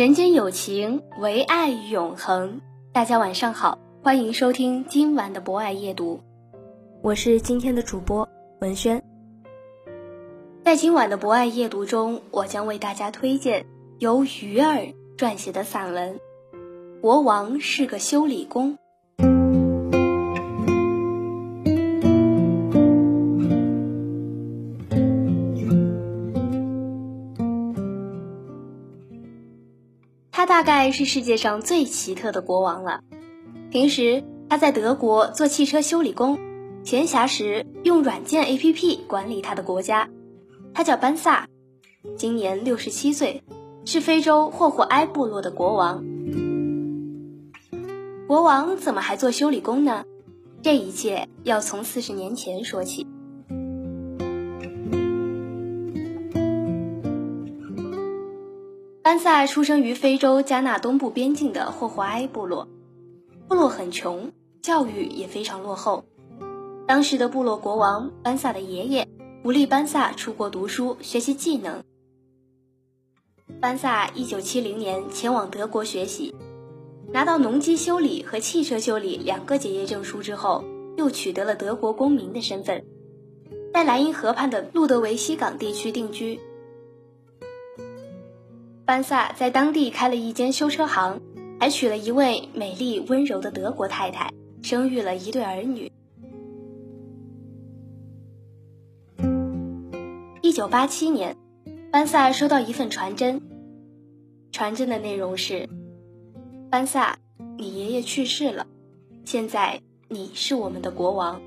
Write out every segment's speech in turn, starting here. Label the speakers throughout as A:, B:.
A: 人间有情，唯爱永恒。大家晚上好，欢迎收听今晚的博爱夜读，我是今天的主播文轩。在今晚的博爱夜读中，我将为大家推荐由鱼儿撰写的散文《国王是个修理工》。大概是世界上最奇特的国王了。平时他在德国做汽车修理工，闲暇时用软件 APP 管理他的国家。他叫班萨，今年六十七岁，是非洲霍霍埃部落的国王。国王怎么还做修理工呢？这一切要从四十年前说起。班萨出生于非洲加纳东部边境的霍霍埃部落，部落很穷，教育也非常落后。当时的部落国王班萨的爷爷鼓励班萨出国读书，学习技能。班萨1970年前往德国学习，拿到农机修理和汽车修理两个结业证书之后，又取得了德国公民的身份，在莱茵河畔的路德维希港地区定居。班萨在当地开了一间修车行，还娶了一位美丽温柔的德国太太，生育了一对儿女。一九八七年，班萨收到一份传真，传真的内容是：“班萨，你爷爷去世了，现在你是我们的国王。”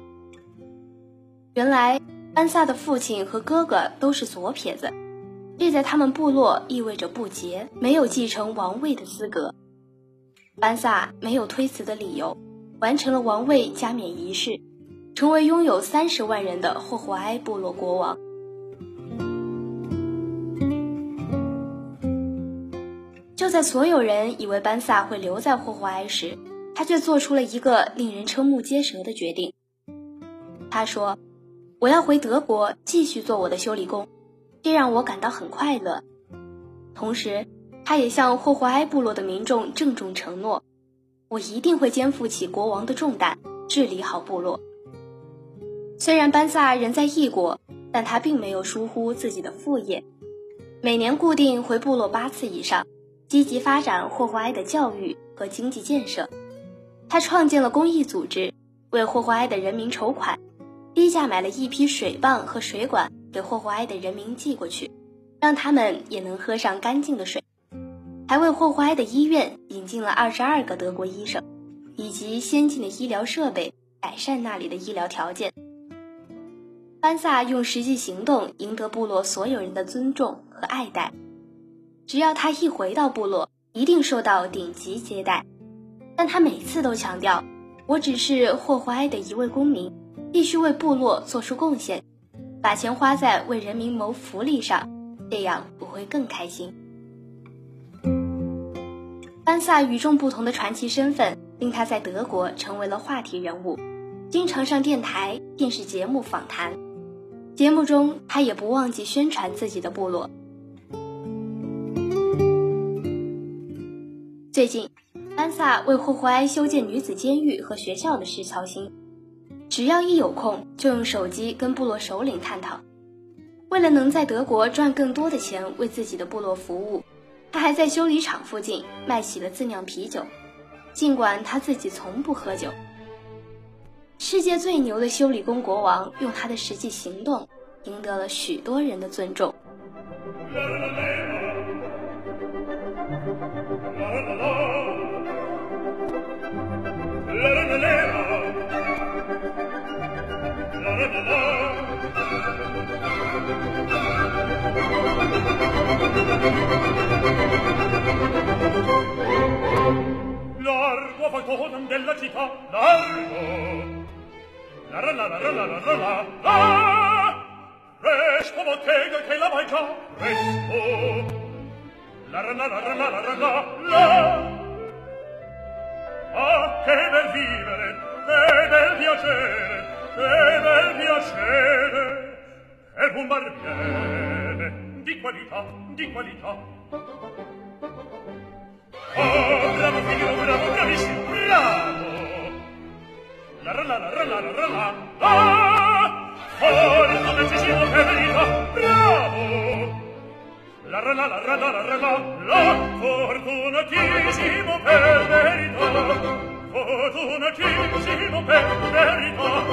A: 原来，班萨的父亲和哥哥都是左撇子。这在他们部落意味着不洁，没有继承王位的资格。班萨没有推辞的理由，完成了王位加冕仪式，成为拥有三十万人的霍霍埃部落国王。就在所有人以为班萨会留在霍霍埃时，他却做出了一个令人瞠目结舌的决定。他说：“我要回德国继续做我的修理工。”这让我感到很快乐，同时，他也向霍霍埃部落的民众郑重承诺：“我一定会肩负起国王的重担，治理好部落。”虽然班萨人在异国，但他并没有疏忽自己的副业，每年固定回部落八次以上，积极发展霍霍埃的教育和经济建设。他创建了公益组织，为霍霍埃的人民筹款，低价买了一批水泵和水管。给霍霍埃的人民寄过去，让他们也能喝上干净的水，还为霍霍埃的医院引进了二十二个德国医生，以及先进的医疗设备，改善那里的医疗条件。班萨用实际行动赢得部落所有人的尊重和爱戴，只要他一回到部落，一定受到顶级接待。但他每次都强调：“我只是霍霍埃的一位公民，必须为部落做出贡献。”把钱花在为人民谋福利上，这样我会更开心。班萨与众不同的传奇身份，令他在德国成为了话题人物，经常上电台、电视节目访谈。节目中，他也不忘记宣传自己的部落。最近，班萨为霍霍埃修建女子监狱和学校的事操心。只要一有空，就用手机跟部落首领探讨。为了能在德国赚更多的钱，为自己的部落服务，他还在修理厂附近卖起了自酿啤酒。尽管他自己从不喝酒。世界最牛的修理工国王用他的实际行动赢得了许多人的尊重。
B: Largo falconem della città, largo! La ra la la ra la la la la! Resto bottega che la vai già, resto! La ra la la ra la la la la! Ah, che bel vivere, che bel piacere! che bel piacere per un barbiere di qualità, di qualità. Oh, bravo figlio, bravo, bravissimo, bravo! La la la la la la la la la Forza, decisivo, che verità, bravo! La la la la la la la la la Fortunatissimo per verità Fortunatissimo per verità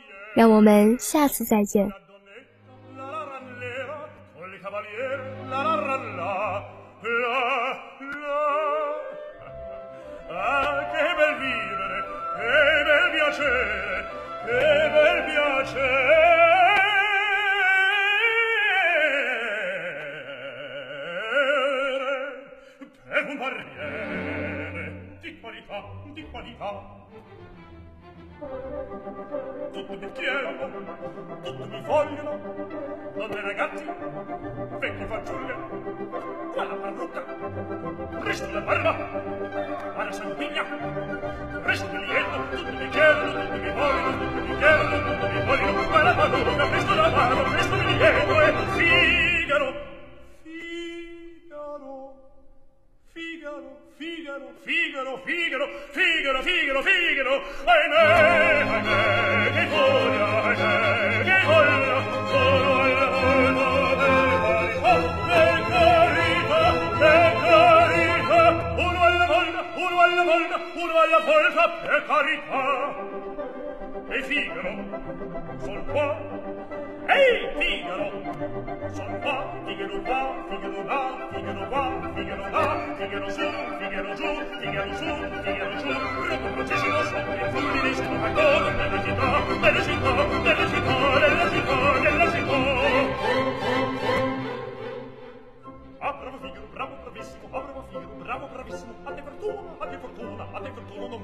A: 让我们下次再见。
B: Tutti mi chiedono, tutti mi vogliono, donne ragazzi, vecchi fanciulle, quella parrucca, resto la barba, alla sanguigna, resto il liello, tutti mi chiedono, tutti mi vogliono, tutti Figaro, Figaro, Figaro, Figaro, Figaro, Figaro, Figaro, ahimè, ahimè, che gloria, ahimè, che gloria, sono il giorno del carità, che carità, uno alla volta, uno alla volta, uno alla volta, che carità, e Figaro, sol qua, ehi, Figaro, sol qua, Figaro qua, Figaro là, Figaro qua, Figaro su, Figaro giù, Figaro su, Figaro giù, Racconto ci si lascia, e fu di lì sono ancora nella città, nella città, nella città, nella città, nella città. Ah, bravo Figaro, bravo, bravo.